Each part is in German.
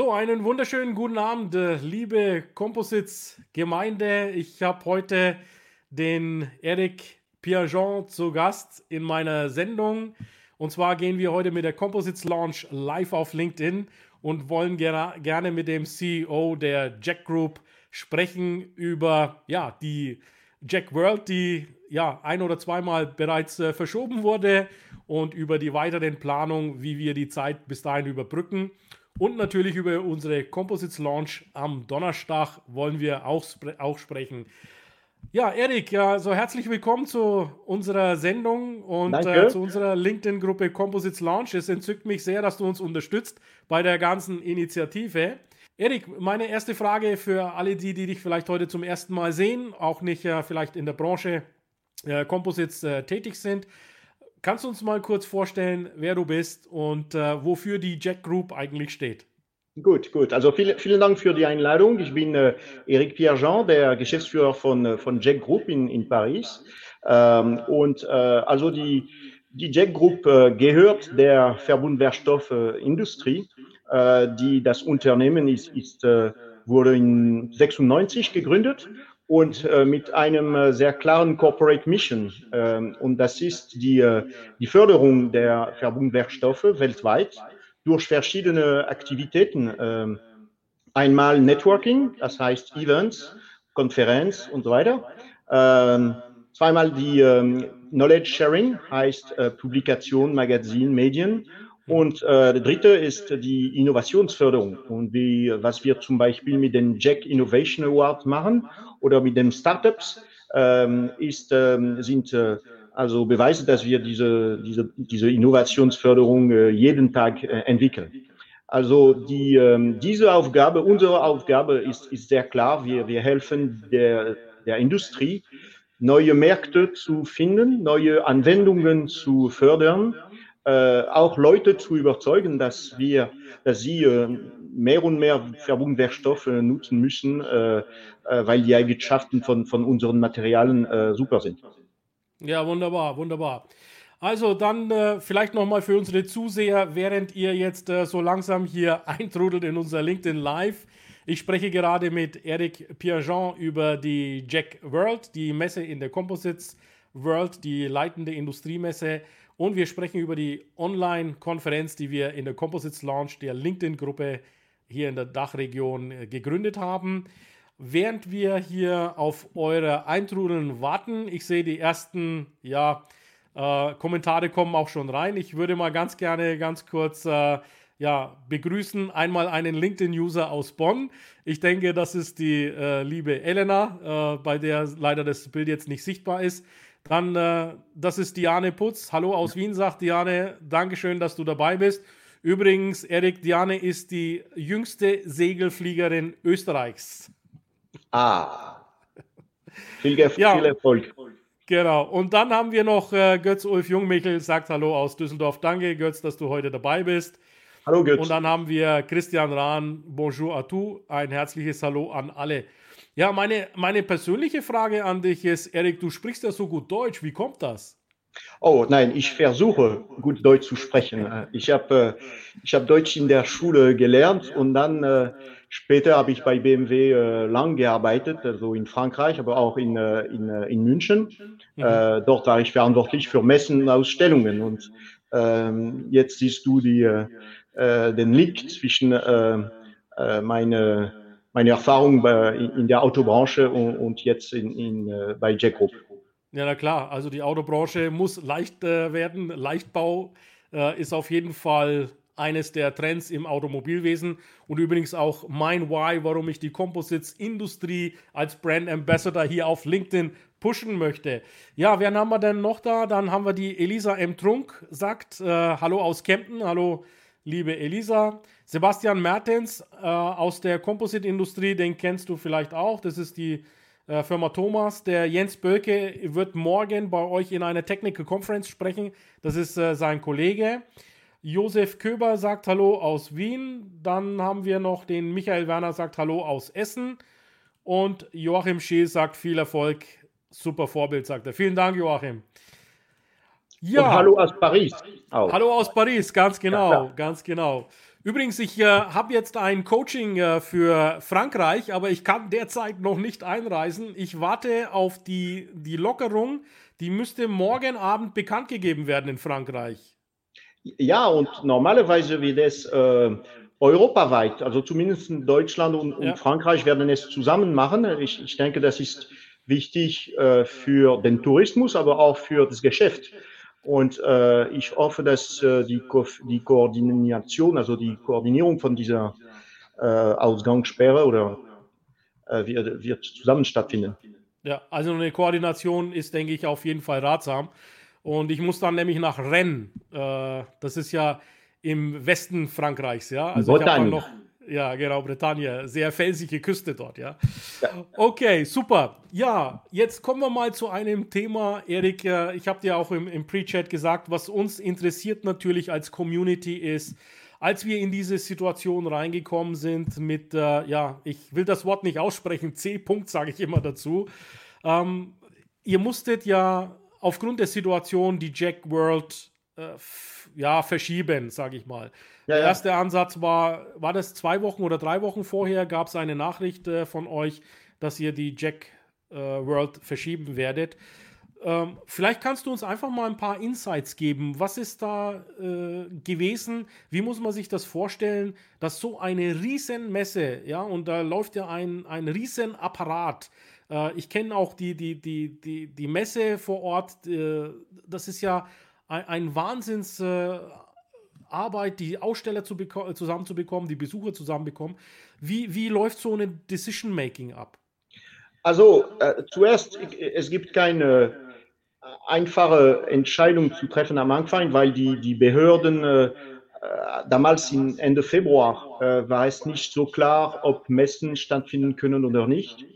So, einen wunderschönen guten Abend, äh, liebe Composites-Gemeinde. Ich habe heute den Eric Piaget zu Gast in meiner Sendung. Und zwar gehen wir heute mit der Composites Launch live auf LinkedIn und wollen ger gerne mit dem CEO der Jack Group sprechen über ja, die Jack World, die ja ein oder zweimal bereits äh, verschoben wurde und über die weiteren Planungen, wie wir die Zeit bis dahin überbrücken. Und natürlich über unsere Composites Launch am Donnerstag wollen wir auch, auch sprechen. Ja, Erik, ja, so herzlich willkommen zu unserer Sendung und äh, zu unserer LinkedIn-Gruppe Composites Launch. Es entzückt mich sehr, dass du uns unterstützt bei der ganzen Initiative. Erik, meine erste Frage für alle die, die dich vielleicht heute zum ersten Mal sehen, auch nicht äh, vielleicht in der Branche äh, Composites äh, tätig sind. Kannst du uns mal kurz vorstellen, wer du bist und äh, wofür die Jack Group eigentlich steht? Gut, gut. Also viel, vielen Dank für die Einladung. Ich bin äh, Eric Pierre-Jean, der Geschäftsführer von, äh, von Jack Group in, in Paris. Ähm, und äh, also die, die Jack Group äh, gehört der Verbundwerkstoffindustrie. Äh, die, das Unternehmen ist, ist, wurde in 96 gegründet und äh, mit einem äh, sehr klaren Corporate Mission. Ähm, und das ist die, äh, die Förderung der Verbundwerkstoffe weltweit durch verschiedene Aktivitäten. Ähm, einmal Networking, das heißt Events, Konferenz und so weiter. Ähm, zweimal die ähm, Knowledge Sharing, heißt äh, Publikation, Magazin, Medien. Und äh, der dritte ist die Innovationsförderung und wie, was wir zum Beispiel mit den Jack Innovation Award machen oder mit den Startups, ähm, ist, ähm, sind äh, also Beweise, dass wir diese, diese, diese Innovationsförderung äh, jeden Tag äh, entwickeln. Also die, ähm, diese Aufgabe, unsere Aufgabe ist, ist sehr klar. Wir, wir helfen der, der Industrie, neue Märkte zu finden, neue Anwendungen zu fördern, äh, auch Leute zu überzeugen, dass wir, dass sie äh, mehr und mehr Verbundwerkstoffe nutzen müssen, äh, äh, weil die Eigenschaften von, von unseren Materialien äh, super sind. Ja, wunderbar, wunderbar. Also dann äh, vielleicht nochmal für unsere Zuseher, während ihr jetzt äh, so langsam hier eintrudelt in unser LinkedIn Live. Ich spreche gerade mit Eric Pierjean über die Jack World, die Messe in der Composites World, die leitende Industriemesse. Und wir sprechen über die Online-Konferenz, die wir in der Composites Launch der LinkedIn-Gruppe hier in der Dachregion äh, gegründet haben. Während wir hier auf eure Eintrudeln warten, ich sehe die ersten ja, äh, Kommentare kommen auch schon rein. Ich würde mal ganz gerne ganz kurz äh, ja, begrüßen einmal einen LinkedIn-User aus Bonn. Ich denke, das ist die äh, liebe Elena, äh, bei der leider das Bild jetzt nicht sichtbar ist. Dann, äh, das ist Diane Putz. Hallo aus Wien, sagt Diane. Dankeschön, dass du dabei bist. Übrigens, Erik, Diane ist die jüngste Segelfliegerin Österreichs. Ah. Viel, ja. viel Erfolg. Genau. Und dann haben wir noch äh, Götz-Ulf Jungmichel, sagt Hallo aus Düsseldorf. Danke, Götz, dass du heute dabei bist. Hallo, Götz. Und dann haben wir Christian Rahn. Bonjour à tous. Ein herzliches Hallo an alle. Ja, meine, meine persönliche Frage an dich ist, Erik, du sprichst ja so gut Deutsch. Wie kommt das? Oh nein, ich versuche gut Deutsch zu sprechen. Ich habe äh, ich hab Deutsch in der Schule gelernt und dann äh, später habe ich bei BMW äh, lang gearbeitet, also in Frankreich, aber auch in, äh, in, äh, in München. Mhm. Äh, dort war ich verantwortlich für Messen und Ausstellungen und ähm, jetzt siehst du die, äh, äh, den Link zwischen äh, äh, meine, meine Erfahrung bei, in der Autobranche und, und jetzt in, in, äh, bei Jack Group. Ja, na klar. Also die Autobranche muss leicht äh, werden. Leichtbau äh, ist auf jeden Fall eines der Trends im Automobilwesen und übrigens auch mein Why, warum ich die Composites-Industrie als Brand Ambassador hier auf LinkedIn pushen möchte. Ja, wen haben wir denn noch da? Dann haben wir die Elisa M. Trunk, sagt äh, Hallo aus Kempten. Hallo liebe Elisa. Sebastian Mertens äh, aus der Composite-Industrie, den kennst du vielleicht auch. Das ist die äh, Firma Thomas. Der Jens Böke wird morgen bei euch in einer Technical Conference sprechen. Das ist äh, sein Kollege. Josef Köber sagt Hallo aus Wien. Dann haben wir noch den Michael Werner sagt Hallo aus Essen. Und Joachim Scheel sagt viel Erfolg. Super Vorbild, sagt er. Vielen Dank, Joachim. Ja. Und hallo aus Paris. Auch. Hallo aus Paris, ganz genau, ja, ganz genau. Übrigens, ich äh, habe jetzt ein Coaching äh, für Frankreich, aber ich kann derzeit noch nicht einreisen. Ich warte auf die, die Lockerung. Die müsste morgen Abend bekannt gegeben werden in Frankreich. Ja, und normalerweise wird es äh, europaweit, also zumindest Deutschland und, und ja. Frankreich werden es zusammen machen. Ich, ich denke, das ist wichtig äh, für den Tourismus, aber auch für das Geschäft. Und äh, ich hoffe, dass äh, die, Ko die Koordination, also die Koordinierung von dieser äh, Ausgangssperre oder äh, wird, wird zusammen stattfinden. Ja, also eine Koordination ist, denke ich, auf jeden Fall ratsam. Und ich muss dann nämlich nach Rennes. Äh, das ist ja im Westen Frankreichs, ja. Also ich habe noch ja, genau, Bretagne. Sehr felsige Küste dort, ja. ja. Okay, super. Ja, jetzt kommen wir mal zu einem Thema, Erik. Äh, ich habe dir auch im, im Pre-Chat gesagt, was uns interessiert natürlich als Community ist, als wir in diese Situation reingekommen sind mit, äh, ja, ich will das Wort nicht aussprechen, C-Punkt sage ich immer dazu. Ähm, ihr musstet ja aufgrund der Situation die Jack World äh, ja, verschieben, sage ich mal. Ja, der erste Ansatz war, war das zwei Wochen oder drei Wochen vorher, gab es eine Nachricht äh, von euch, dass ihr die Jack äh, World verschieben werdet. Ähm, vielleicht kannst du uns einfach mal ein paar Insights geben. Was ist da äh, gewesen? Wie muss man sich das vorstellen, dass so eine Riesenmesse, ja, und da läuft ja ein, ein Riesenapparat. Äh, ich kenne auch die, die, die, die, die Messe vor Ort. Das ist ja ein, ein Wahnsinns äh, Arbeit, die Aussteller zu zusammenzubekommen, die Besucher zusammenbekommen. Wie, wie läuft so eine Decision-Making ab? Also äh, zuerst, es gibt keine einfache Entscheidung zu treffen am Anfang, weil die, die Behörden äh, damals in Ende Februar äh, war es nicht so klar, ob Messen stattfinden können oder nicht.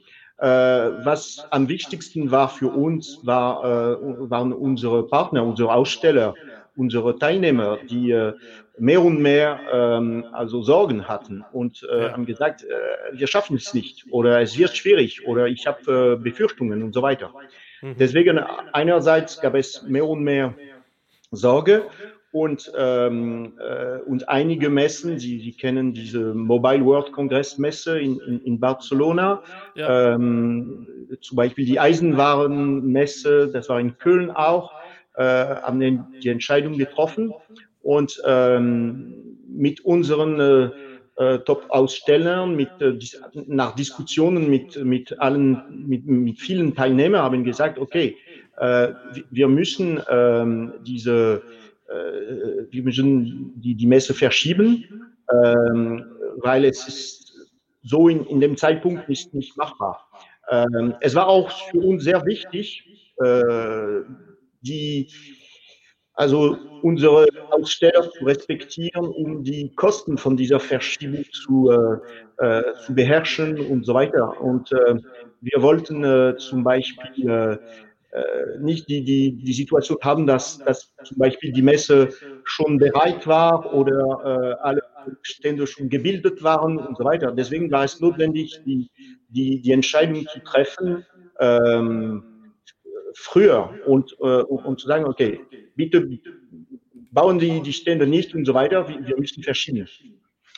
Äh, was am wichtigsten war für uns, war, äh, waren unsere Partner, unsere Aussteller unsere Teilnehmer, die äh, mehr und mehr ähm, also Sorgen hatten und äh, haben gesagt, äh, wir schaffen es nicht oder es wird schwierig oder ich habe äh, Befürchtungen und so weiter. Mhm. Deswegen einerseits gab es mehr und mehr Sorge und, ähm, äh, und einige Messen, Sie, Sie kennen diese Mobile World Congress Messe in, in, in Barcelona, ja. ähm, zum Beispiel die Eisenwarenmesse, das war in Köln auch, äh, haben den, die Entscheidung getroffen und ähm, mit unseren äh, äh, Top-Ausstellern, mit, äh, nach Diskussionen mit, mit allen, mit, mit vielen Teilnehmern haben gesagt, okay, äh, wir müssen ähm, diese, wir müssen die, die Messe verschieben, ähm, weil es ist so in, in dem Zeitpunkt nicht, nicht machbar. Ähm, es war auch für uns sehr wichtig, äh, die, also unsere Aussteller zu respektieren, um die Kosten von dieser Verschiebung zu, äh, äh, zu beherrschen und so weiter. Und äh, wir wollten äh, zum Beispiel äh, äh, nicht die, die, die Situation haben, dass, dass zum Beispiel die Messe schon bereit war oder alle Stände schon gebildet waren und so weiter. Deswegen war es notwendig, die, die, die Entscheidung zu treffen, ähm, früher und, äh, und zu sagen, okay, bitte bauen Sie die Stände nicht und so weiter, wir, wir müssen verschieben.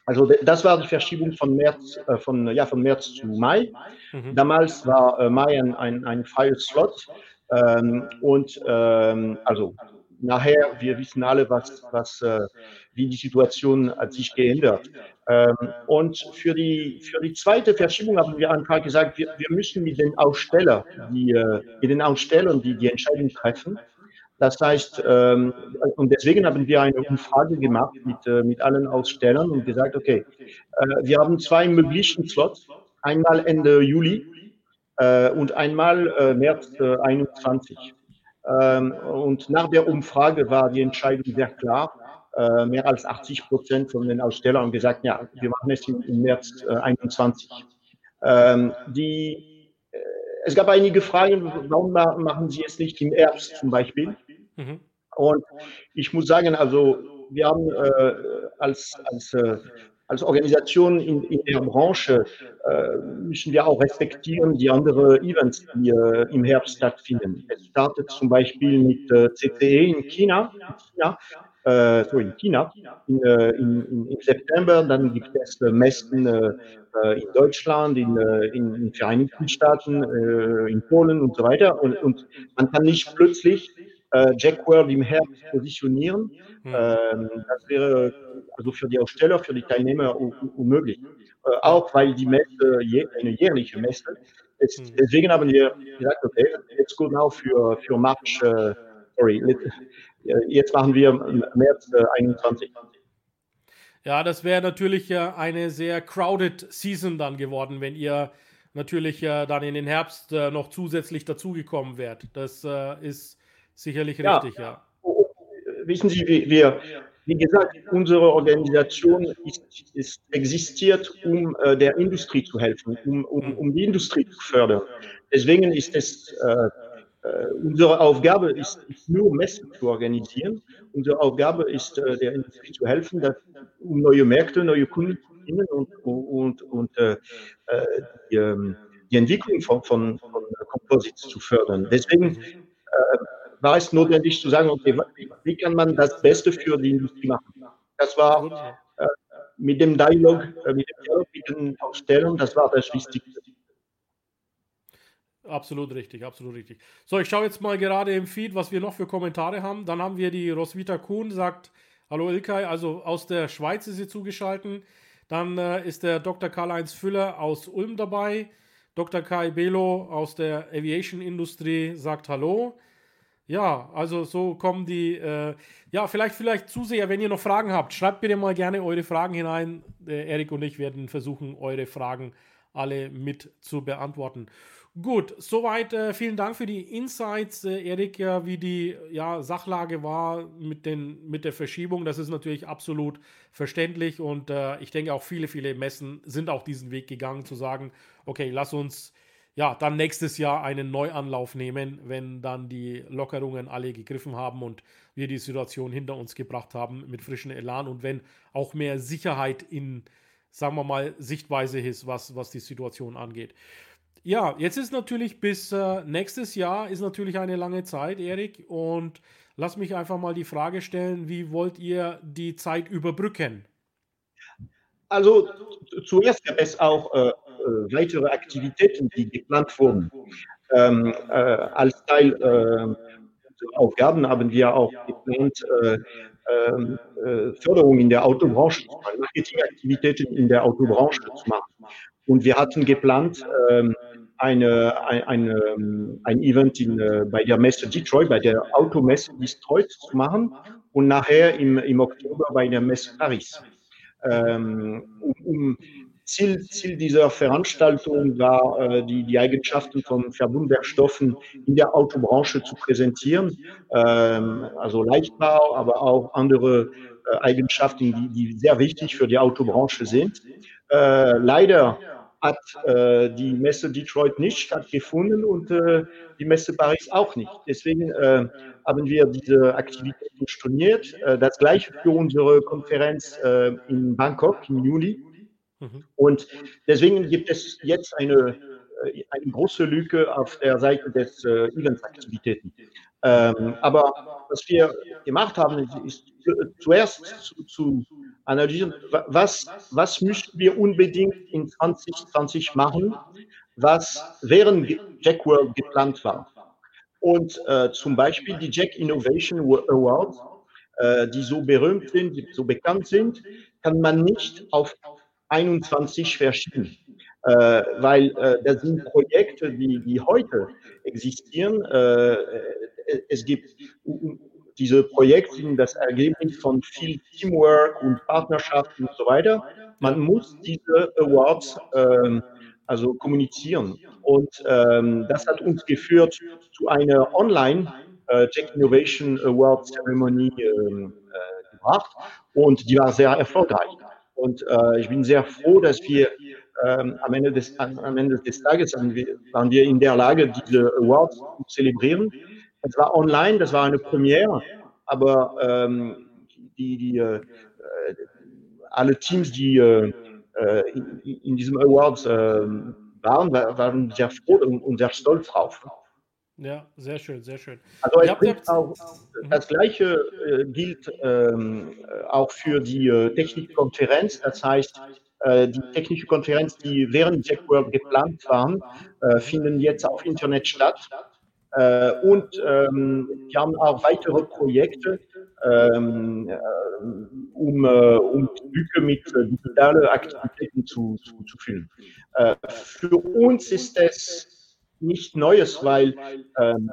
Also das war die Verschiebung von März, äh, von, ja, von März zu Mai. Mhm. Damals war äh, Mai ein, ein, ein freies Slot. Ähm, und ähm, also nachher, wir wissen alle, was, was, äh, wie die Situation hat sich geändert. Ähm, und für die, für die zweite Verschiebung haben wir einfach gesagt, wir, wir müssen mit den Ausstellern, die, äh, mit den Ausstellern, die die Entscheidung treffen. Das heißt, ähm, und deswegen haben wir eine Umfrage gemacht mit, äh, mit allen Ausstellern und gesagt, okay, äh, wir haben zwei möglichen Slots, einmal Ende Juli äh, und einmal äh, März äh, 21. Ähm, und nach der Umfrage war die Entscheidung sehr klar äh, mehr als 80 Prozent von den Ausstellern gesagt, ja, wir machen es im, März äh, 21. Ähm, die, äh, es gab einige Fragen, warum machen Sie es nicht im Herbst zum Beispiel? Mhm. Und ich muss sagen, also wir haben äh, als, als, äh, als Organisation in, in der Branche äh, müssen wir auch respektieren die anderen Events, die äh, im Herbst stattfinden. Es startet zum Beispiel mit äh, CCE in China, China äh, so in China in, äh, in, im September. Dann gibt es äh, Messen äh, in Deutschland, in, in, in Vereinigten Staaten, in Polen und so weiter. Und, und man kann nicht plötzlich Jack World im Herbst positionieren. Hm. Ähm, das wäre also für die Aussteller, für die Teilnehmer unmöglich. auch weil die Messe eine jährliche Messe ist. Hm. Deswegen haben wir gesagt, okay, let's go now für, für March, sorry, Jetzt machen wir März 21. Äh, ja, das wäre natürlich äh, eine sehr crowded Season dann geworden, wenn ihr natürlich äh, dann in den Herbst noch zusätzlich dazugekommen wärt. Das ist sicherlich ja. richtig, ja. Wissen Sie, wir, wie gesagt, unsere Organisation ist, ist existiert, um äh, der Industrie zu helfen, um, um, um die Industrie zu fördern. Deswegen ist es äh, äh, unsere Aufgabe ist nicht nur Messen zu organisieren. Unsere Aufgabe ist, äh, der Industrie zu helfen, dass, um neue Märkte, neue Kunden zu finden und, und, und äh, äh die, ähm, die, Entwicklung von, von, von Composites zu fördern. Deswegen äh, war es notwendig zu sagen, okay, wie kann man das Beste für die Industrie machen? Das war äh, mit dem Dialog, mit dem Dialog mit den Ausstellern, das war das Wichtigste. Absolut richtig, absolut richtig. So, ich schaue jetzt mal gerade im Feed, was wir noch für Kommentare haben. Dann haben wir die Roswitha Kuhn, sagt, hallo Ilkay, also aus der Schweiz ist sie zugeschaltet. Dann äh, ist der Dr. Karl-Heinz Füller aus Ulm dabei. Dr. Kai Belo aus der Aviation-Industrie sagt Hallo. Ja, also so kommen die, äh, ja, vielleicht, vielleicht Zuseher, wenn ihr noch Fragen habt, schreibt bitte mal gerne eure Fragen hinein. Äh, Erik und ich werden versuchen, eure Fragen alle mit zu beantworten. Gut, soweit. Äh, vielen Dank für die Insights, äh, Erik, ja, wie die ja, Sachlage war mit, den, mit der Verschiebung. Das ist natürlich absolut verständlich und äh, ich denke auch viele, viele Messen sind auch diesen Weg gegangen, zu sagen, okay, lass uns ja dann nächstes Jahr einen Neuanlauf nehmen, wenn dann die Lockerungen alle gegriffen haben und wir die Situation hinter uns gebracht haben mit frischem Elan und wenn auch mehr Sicherheit in, sagen wir mal, Sichtweise ist, was, was die Situation angeht. Ja, jetzt ist natürlich bis äh, nächstes Jahr ist natürlich eine lange Zeit, Erik. Und lass mich einfach mal die Frage stellen, wie wollt ihr die Zeit überbrücken? Also zuerst gab es auch äh weitere Aktivitäten, die geplant wurden. Ähm, äh, als Teil äh, Aufgaben haben wir auch geplant, äh, ähm, Förderung in der Autobranche, Marketingaktivitäten in der Autobranche zu machen. Und wir hatten geplant, ähm, eine, ein, ein Event in, äh, bei der Messe Detroit, bei der Automesse Detroit zu machen und nachher im, im Oktober bei der Messe Paris. Ähm, um, um Ziel, Ziel dieser Veranstaltung war, äh, die, die Eigenschaften von Verbundwerkstoffen in der Autobranche zu präsentieren. Ähm, also Leichtbau, aber auch andere äh, Eigenschaften, die, die sehr wichtig für die Autobranche sind. Äh, leider hat äh, die Messe Detroit nicht stattgefunden und äh, die Messe Paris auch nicht. Deswegen äh, haben wir diese Aktivitäten storniert. Das gleiche für unsere Konferenz in Bangkok im Juli. Mhm. Und deswegen gibt es jetzt eine, äh, eine große Lücke auf der Seite des äh, Eventaktivitäten. Ähm, aber was wir gemacht haben, ist zuerst zu, zu analysieren, was, was müssten wir unbedingt in 2020 machen, was während Jack World geplant war. Und äh, zum Beispiel die Jack Innovation Awards, äh, die so berühmt sind, die so bekannt sind, kann man nicht auf 21 verschieben. Äh, weil äh, das sind Projekte, die, die heute existieren. Äh, es gibt diese Projekte sind das Ergebnis von viel Teamwork und Partnerschaft und so weiter. Man muss diese Awards ähm, also kommunizieren. Und ähm, das hat uns geführt zu einer Online äh, Tech Innovation Award Ceremony ähm, äh, gebracht und die war sehr erfolgreich. Und äh, ich bin sehr froh, dass wir ähm, am, Ende des, am Ende des Tages waren wir in der Lage, diese Awards zu zelebrieren. Es war online, das war eine Premiere, aber ähm, die, die, äh, alle Teams, die äh, in, in, diesem Awards äh, waren, waren sehr froh und sehr stolz drauf. Ja, sehr schön, sehr schön. Also es bringt auch, das Gleiche äh, gilt ähm, auch für die äh, Technikkonferenz. Das heißt, äh, die technische Konferenz, die während Jackworld geplant waren, äh, finden jetzt auf Internet statt. Äh, und ähm, wir haben auch weitere Projekte, ähm, äh, um, um die Lücke mit digitalen Aktivitäten zu, zu, zu füllen. für uns ist es nicht Neues, weil ähm,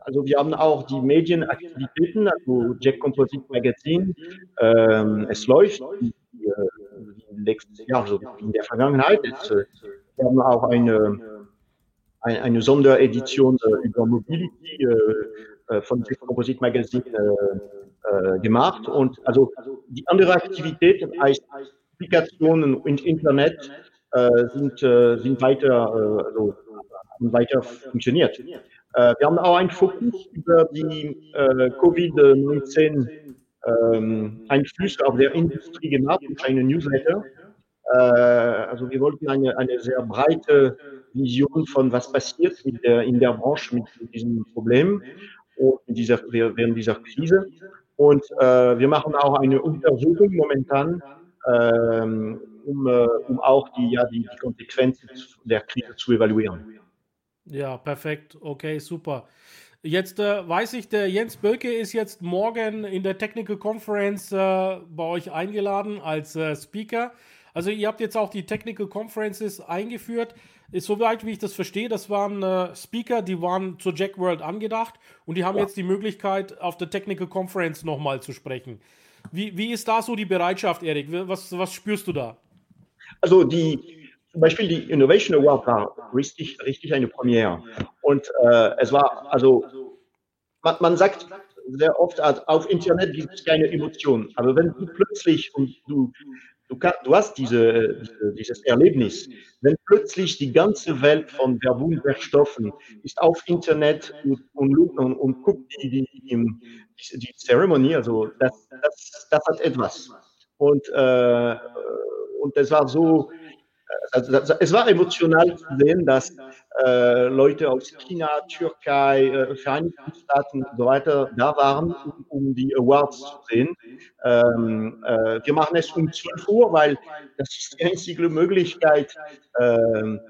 also wir haben auch die Medienaktivitäten, also Jack Composite Magazine, ähm, es läuft wie, letztes Jahr, also in der Vergangenheit. Jetzt, äh, wir haben auch eine, eine, eine Sonderedition äh, über Mobility äh, äh von Jack Composite Magazine äh, äh, gemacht und also die andere Aktivität heißt Applikationen und Internet sind, sind weiter also weiter funktioniert. Äh, wir haben auch einen Fokus über die äh, Covid-19 ähm, Einflüsse auf der Industrie gemacht und eine Newsletter. Äh, also wir wollten eine, eine sehr breite Vision von was passiert in der, in der Branche mit diesem Problem und dieser, während dieser Krise. Und äh, wir machen auch eine Untersuchung momentan, ähm, um, äh, um auch die, ja, die, die Konsequenzen der Krise zu evaluieren. Ja, perfekt. Okay, super. Jetzt äh, weiß ich, der Jens Bölke ist jetzt morgen in der Technical Conference äh, bei euch eingeladen als äh, Speaker. Also ihr habt jetzt auch die Technical Conferences eingeführt. Ist soweit, wie ich das verstehe, das waren äh, Speaker, die waren zur Jack World angedacht und die haben ja. jetzt die Möglichkeit, auf der Technical Conference nochmal zu sprechen. Wie, wie ist da so die Bereitschaft, Erik? Was, was spürst du da? Also die, zum Beispiel die Innovation Award war richtig, richtig eine Premiere. Und äh, es war, also, man, man sagt sehr oft, auf Internet gibt es keine Emotionen. Aber wenn du plötzlich und du, du, du hast diese, dieses Erlebnis, wenn plötzlich die ganze Welt von Verbundwerkstoffen ist auf Internet und, und, und, und guckt die, die, die, die Zeremonie, also das, das, das hat etwas. Und, äh, und das war so, also, es war emotional zu sehen, dass äh, Leute aus China, Türkei, äh, Vereinigten Staaten und so weiter da waren, um, um die Awards zu sehen. Ähm, äh, wir machen es um 12 Uhr, weil das ist die einzige Möglichkeit, ähm,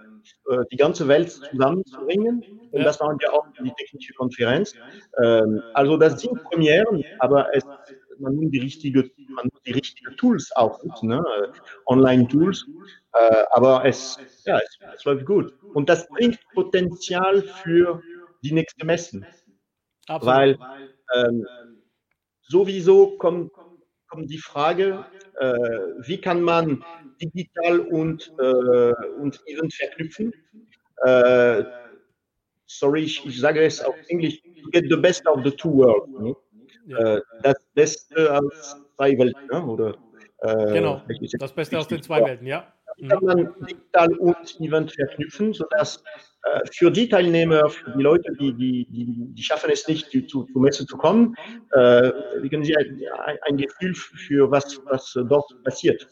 äh, die ganze Welt zusammenzubringen. Und das machen wir auch für die technische Konferenz. Ähm, also das sind Premieren, aber es, man nimmt die richtige, man nimmt die richtigen Tools auch, ne? Online-Tools. Äh, aber es, ja, es, es, läuft gut. Und das bringt Potenzial für die nächste Messen. Absolut. Weil ähm, sowieso kommt, kommt die Frage, äh, wie kann man digital und, äh, und Event verknüpfen? Äh, sorry, ich, ich, sage es auf Englisch, to get the best of the two worlds. Ne? Ja. Äh, das Beste aus zwei Welten, ne? oder? Äh, genau, das Beste aus den zwei Welten, ja kann man digital und Event verknüpfen, sodass äh, für die Teilnehmer, für die Leute, die, die, die, die schaffen es nicht, die, zu, zu Messe zu kommen, äh, kriegen sie ein, ein, Gefühl für was, was dort passiert.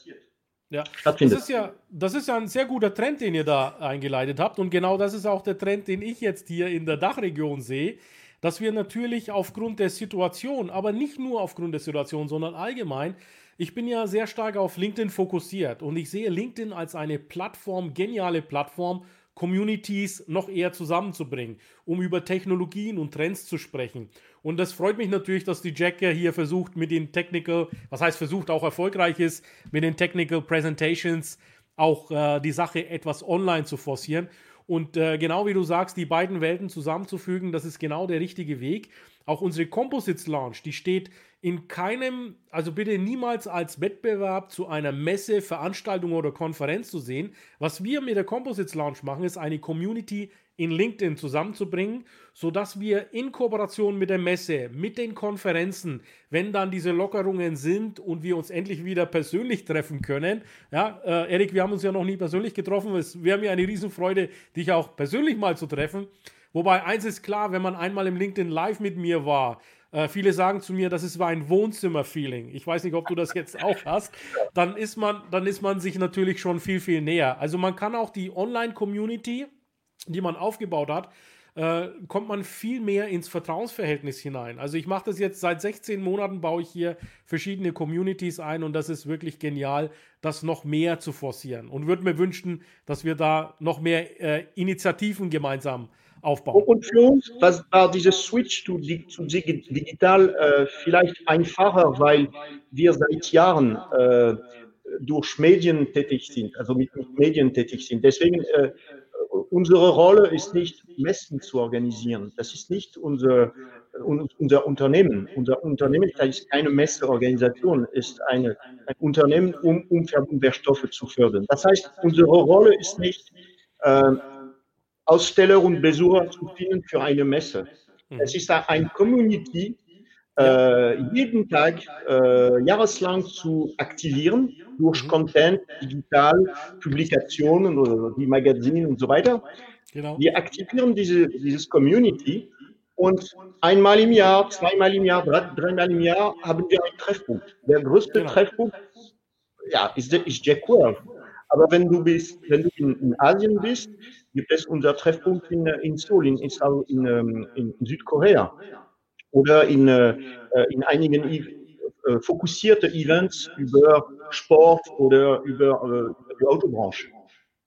Ja, das ist ja, das ist ja ein sehr guter Trend, den ihr da eingeleitet habt. Und genau das ist auch der Trend, den ich jetzt hier in der Dachregion sehe, dass wir natürlich aufgrund der Situation, aber nicht nur aufgrund der Situation, sondern allgemein ich bin ja sehr stark auf LinkedIn fokussiert und ich sehe LinkedIn als eine Plattform, geniale Plattform, Communities noch eher zusammenzubringen, um über Technologien und Trends zu sprechen. Und das freut mich natürlich, dass die Jack ja hier versucht, mit den Technical, was heißt versucht, auch erfolgreich ist, mit den Technical Presentations auch äh, die Sache etwas online zu forcieren. Und äh, genau wie du sagst, die beiden Welten zusammenzufügen, das ist genau der richtige Weg. Auch unsere Composites Launch, die steht in keinem, also bitte niemals als Wettbewerb zu einer Messe, Veranstaltung oder Konferenz zu sehen. Was wir mit der Composites Launch machen, ist eine Community in LinkedIn zusammenzubringen, sodass wir in Kooperation mit der Messe, mit den Konferenzen, wenn dann diese Lockerungen sind und wir uns endlich wieder persönlich treffen können. Ja, äh, Erik, wir haben uns ja noch nie persönlich getroffen. Es wäre mir eine Riesenfreude, dich auch persönlich mal zu treffen. Wobei eins ist klar, wenn man einmal im LinkedIn Live mit mir war, äh, viele sagen zu mir, das ist ein Wohnzimmer-Feeling. Ich weiß nicht, ob du das jetzt auch hast. Dann ist man, dann ist man sich natürlich schon viel, viel näher. Also man kann auch die Online-Community, die man aufgebaut hat, äh, kommt man viel mehr ins Vertrauensverhältnis hinein. Also ich mache das jetzt seit 16 Monaten, baue ich hier verschiedene Communities ein und das ist wirklich genial, das noch mehr zu forcieren und würde mir wünschen, dass wir da noch mehr äh, Initiativen gemeinsam äh, aufbauen. Und für uns war dieses Switch zu, zu digital äh, vielleicht einfacher, weil wir seit Jahren äh, durch Medien tätig sind, also mit, mit Medien tätig sind. Deswegen, äh, unsere Rolle ist nicht, Messen zu organisieren. Das ist nicht unser, unser Unternehmen. Unser Unternehmen ist keine Messeorganisation, ist eine, ein Unternehmen, um Umweltstoffe zu fördern. Das heißt, unsere Rolle ist nicht, äh, Aussteller und Besucher zu finden für eine Messe. Mhm. Es ist eine Community, äh, jeden Tag äh, jahreslang zu aktivieren durch mhm. Content, digital, Publikationen oder die Magazine und so weiter. Genau. Wir aktivieren diese dieses Community und einmal im Jahr, zweimal im Jahr, dreimal im Jahr haben wir einen Treffpunkt. Der größte genau. Treffpunkt ja, ist, ist Jack World. Aber wenn du bist, wenn du in, in Asien bist, gibt es unser Treffpunkt in, in Seoul, in, in, ähm, in, Südkorea oder in, äh, in einigen äh, fokussierte Events über Sport oder über, äh, die Autobranche.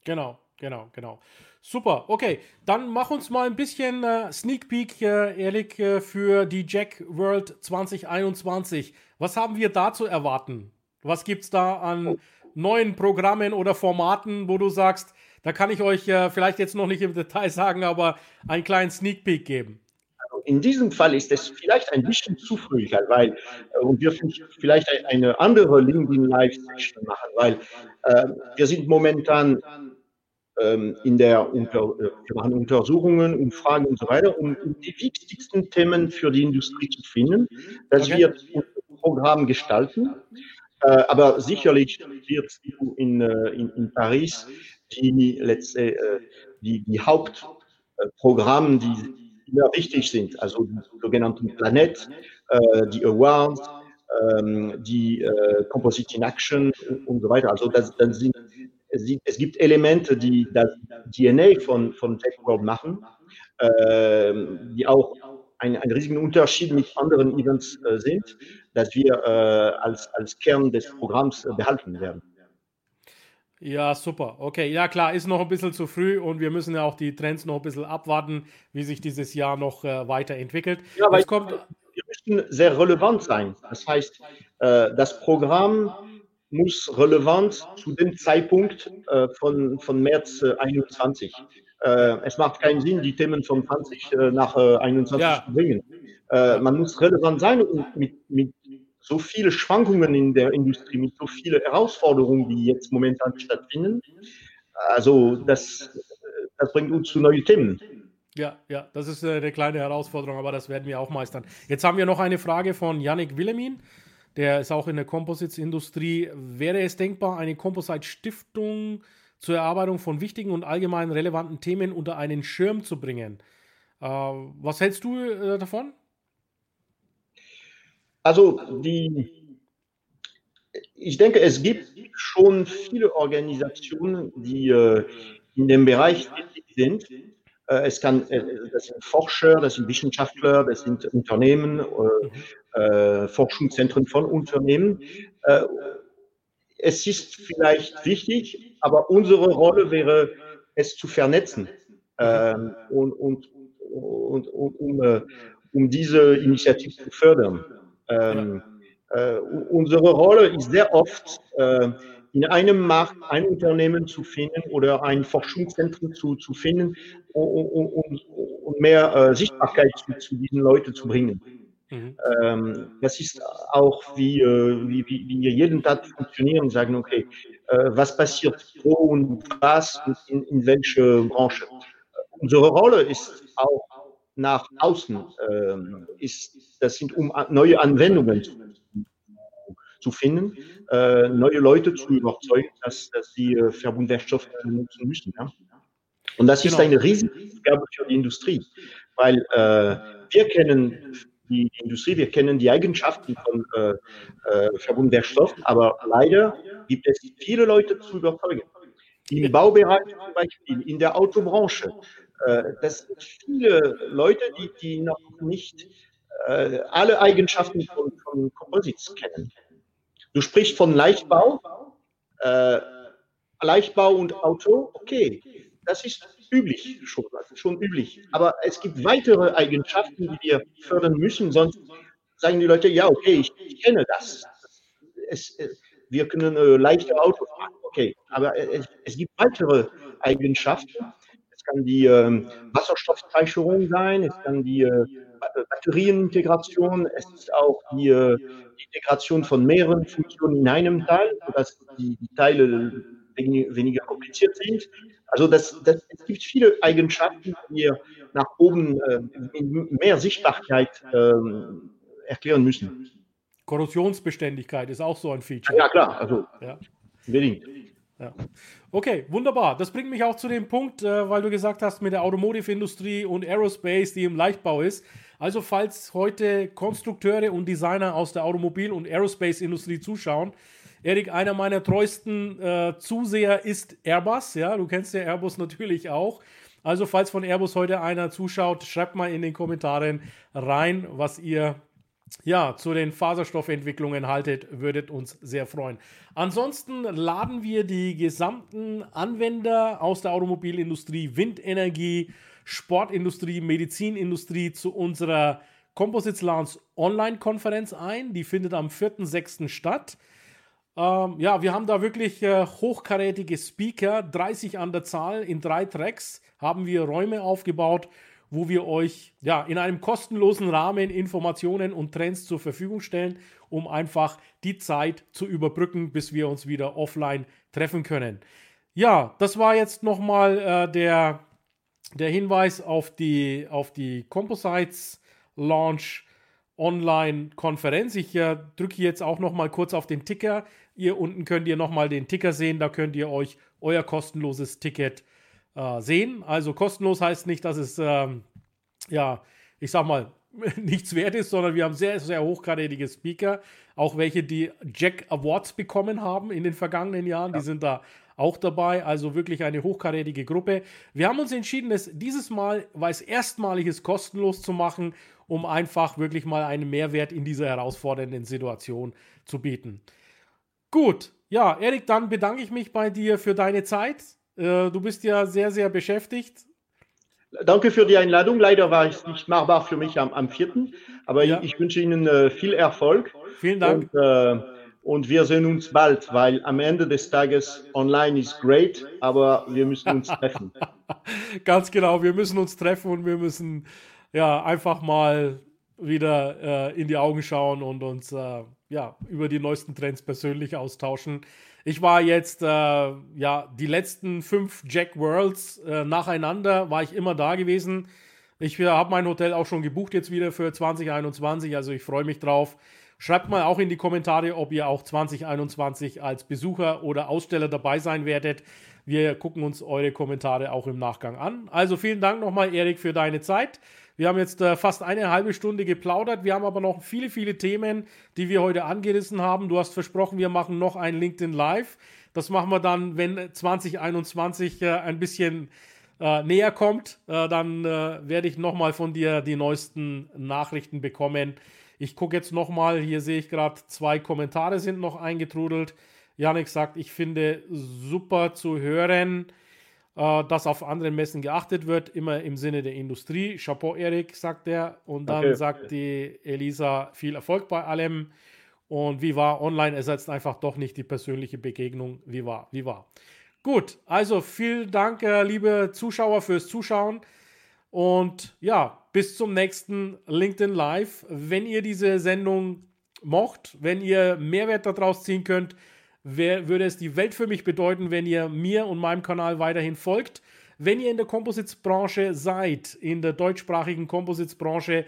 Genau, genau, genau. Super, okay. Dann mach uns mal ein bisschen äh, Sneak Peek, äh, ehrlich, äh, für die Jack World 2021. Was haben wir da zu erwarten? Was gibt es da an neuen Programmen oder Formaten, wo du sagst, da kann ich euch äh, vielleicht jetzt noch nicht im Detail sagen, aber einen kleinen Sneak Peek geben. Also in diesem Fall ist es vielleicht ein bisschen zu früh, weil äh, und wir vielleicht eine andere LinkedIn Live Session machen, weil äh, wir sind momentan ähm, in der unter, äh, wir machen Untersuchungen, Umfragen und so weiter, um, die wichtigsten Themen für die Industrie zu finden, dass okay. wir unser Programm gestalten. Äh, aber sicherlich wird in, äh, in, in Paris die, letzte, äh, die, die Hauptprogramme, die immer wichtig sind, also die sogenannten Planet, äh, die Awards, ähm, die Composite in Action und so weiter. Also das, das sind, es gibt Elemente, die das DNA von, von TechWorld machen, die auch einen, einen riesigen Unterschied mit anderen Events sind, dass wir als, als Kern des Programms behalten werden. Ja, super. Okay, ja klar, ist noch ein bisschen zu früh und wir müssen ja auch die Trends noch ein bisschen abwarten, wie sich dieses Jahr noch äh, weiterentwickelt. Ja, weil kommt, wir müssen sehr relevant sein. Das heißt, äh, das Programm muss relevant zu dem Zeitpunkt äh, von, von März 21. Äh, äh, es macht keinen Sinn, die Themen von 20 äh, nach 21 ja. zu bringen. man muss relevant sein und mit, mit so viele Schwankungen in der Industrie, mit so vielen Herausforderungen, die jetzt momentan stattfinden. Also das, das bringt uns zu neuen Themen. Ja, ja, das ist äh, eine kleine Herausforderung, aber das werden wir auch meistern. Jetzt haben wir noch eine Frage von Yannick Willemin. Der ist auch in der Composites-Industrie. Wäre es denkbar, eine Composite-Stiftung zur Erarbeitung von wichtigen und allgemein relevanten Themen unter einen Schirm zu bringen? Äh, was hältst du äh, davon? Also die, ich denke, es gibt schon viele Organisationen, die äh, in dem Bereich tätig sind. Äh, es kann, äh, das sind Forscher, das sind Wissenschaftler, das sind Unternehmen, äh, äh, Forschungszentren von Unternehmen. Äh, es ist vielleicht wichtig, aber unsere Rolle wäre, es zu vernetzen ähm, und, und, und, und um, um diese Initiative zu fördern. Ähm, äh, unsere Rolle ist sehr oft, äh, in einem Markt ein Unternehmen zu finden oder ein Forschungszentrum zu, zu finden und, und, und mehr äh, Sichtbarkeit zu, zu, diesen Leuten zu bringen. Mhm. Ähm, das ist auch, wie, äh, wie, wie, wie wir jeden Tag funktionieren und sagen, okay, äh, was passiert wo und was und in, in welche Branche. unsere Rolle ist auch nach außen, äh, ist, das sind um neue Anwendungen zu, zu finden, äh, neue Leute zu überzeugen, dass, dass sie äh, Verbundwerkstoffe nutzen müssen. Ja? Und das genau. ist eine riesige Aufgabe für die Industrie, weil äh, wir kennen die Industrie, wir kennen die Eigenschaften von äh, äh, Verbundwerkstoffen, aber leider gibt es viele Leute zu überzeugen. Im Baubereich zum Beispiel, in der Autobranche, äh, das sind viele Leute, die, die noch nicht äh, alle Eigenschaften von, von Composites kennen. Du sprichst von Leichtbau, äh, Leichtbau und Auto, okay, das ist üblich schon, schon üblich. Aber es gibt weitere Eigenschaften, die wir fördern müssen, sonst sagen die Leute, ja, okay, ich, ich kenne das. Es, äh, wir können äh, leichte Autos fahren, okay, aber es, es, gibt weitere Eigenschaften. Es kann die äh, Wasserstoffspeicherung sein, es kann die äh, Batterienintegration, es ist auch die, äh, die Integration von mehreren Funktionen in einem Teil, sodass die, die Teile weniger kompliziert sind. Also das, das, es gibt viele Eigenschaften, die wir nach oben äh, mehr Sichtbarkeit äh, erklären müssen. Korrosionsbeständigkeit ist auch so ein Feature. Ja, klar, also ja. unbedingt. Ja. Okay, wunderbar. Das bringt mich auch zu dem Punkt, äh, weil du gesagt hast, mit der Automotive-Industrie und Aerospace, die im Leichtbau ist. Also, falls heute Konstrukteure und Designer aus der Automobil- und Aerospace-Industrie zuschauen, Erik, einer meiner treuesten äh, Zuseher ist Airbus. Ja, du kennst ja Airbus natürlich auch. Also, falls von Airbus heute einer zuschaut, schreibt mal in den Kommentaren rein, was ihr ja, zu den Faserstoffentwicklungen haltet, würdet uns sehr freuen. Ansonsten laden wir die gesamten Anwender aus der Automobilindustrie, Windenergie, Sportindustrie, Medizinindustrie zu unserer Composites Lounge Online-Konferenz ein. Die findet am 4.6. statt. Ähm, ja, wir haben da wirklich äh, hochkarätige Speaker, 30 an der Zahl. In drei Tracks haben wir Räume aufgebaut wo wir euch ja in einem kostenlosen Rahmen Informationen und Trends zur Verfügung stellen, um einfach die Zeit zu überbrücken, bis wir uns wieder offline treffen können. Ja, das war jetzt nochmal äh, der, der Hinweis auf die, auf die Composites Launch Online-Konferenz. Ich äh, drücke jetzt auch nochmal kurz auf den Ticker. Ihr unten könnt ihr nochmal den Ticker sehen. Da könnt ihr euch euer kostenloses Ticket äh, sehen. Also kostenlos heißt nicht, dass es, ähm, ja, ich sag mal, nichts wert ist, sondern wir haben sehr, sehr hochkarätige Speaker, auch welche, die Jack Awards bekommen haben in den vergangenen Jahren, ja. die sind da auch dabei, also wirklich eine hochkarätige Gruppe. Wir haben uns entschieden, es dieses Mal, weil es erstmalig ist, kostenlos zu machen, um einfach wirklich mal einen Mehrwert in dieser herausfordernden Situation zu bieten. Gut, ja, Erik, dann bedanke ich mich bei dir für deine Zeit. Äh, du bist ja sehr, sehr beschäftigt. Danke für die Einladung. Leider war es nicht machbar für mich am, am 4. Aber ja. ich, ich, wünsche Ihnen äh, viel Erfolg. Vielen Dank. Und, äh, und, wir sehen uns bald, weil am Ende des Tages online ist great, aber wir müssen uns treffen. Ganz genau, wir müssen uns treffen und wir müssen ja einfach mal wieder äh, in die Augen schauen und uns ja, über die neuesten Trends persönlich austauschen. Ich war jetzt, äh, ja, die letzten fünf Jack Worlds äh, nacheinander, war ich immer da gewesen. Ich äh, habe mein Hotel auch schon gebucht jetzt wieder für 2021, also ich freue mich drauf. Schreibt mal auch in die Kommentare, ob ihr auch 2021 als Besucher oder Aussteller dabei sein werdet. Wir gucken uns eure Kommentare auch im Nachgang an. Also vielen Dank nochmal, Erik, für deine Zeit. Wir haben jetzt äh, fast eine halbe Stunde geplaudert. Wir haben aber noch viele, viele Themen, die wir heute angerissen haben. Du hast versprochen, wir machen noch ein LinkedIn Live. Das machen wir dann, wenn 2021 äh, ein bisschen äh, näher kommt. Äh, dann äh, werde ich nochmal von dir die neuesten Nachrichten bekommen. Ich gucke jetzt nochmal. Hier sehe ich gerade, zwei Kommentare sind noch eingetrudelt. Janik sagt, ich finde super zu hören äh, dass auf anderen Messen geachtet wird, immer im Sinne der Industrie. Chapeau, Erik, sagt er. Und dann okay. sagt die Elisa, viel Erfolg bei allem. Und wie war, online ersetzt einfach doch nicht die persönliche Begegnung. Wie war, wie war. Gut, also vielen Dank, äh, liebe Zuschauer, fürs Zuschauen. Und ja, bis zum nächsten LinkedIn Live. Wenn ihr diese Sendung mocht, wenn ihr Mehrwert daraus ziehen könnt, wär, würde es die Welt für mich bedeuten, wenn ihr mir und meinem Kanal weiterhin folgt. Wenn ihr in der Composites-Branche seid, in der deutschsprachigen Composites-Branche,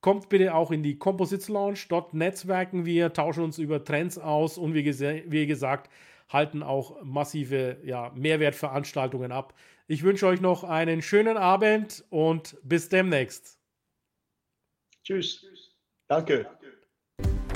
kommt bitte auch in die Composites Launch. Dort netzwerken wir, tauschen uns über Trends aus und wie, wie gesagt, halten auch massive ja, Mehrwertveranstaltungen ab. Ich wünsche euch noch einen schönen Abend und bis demnächst. Tschüss. Danke.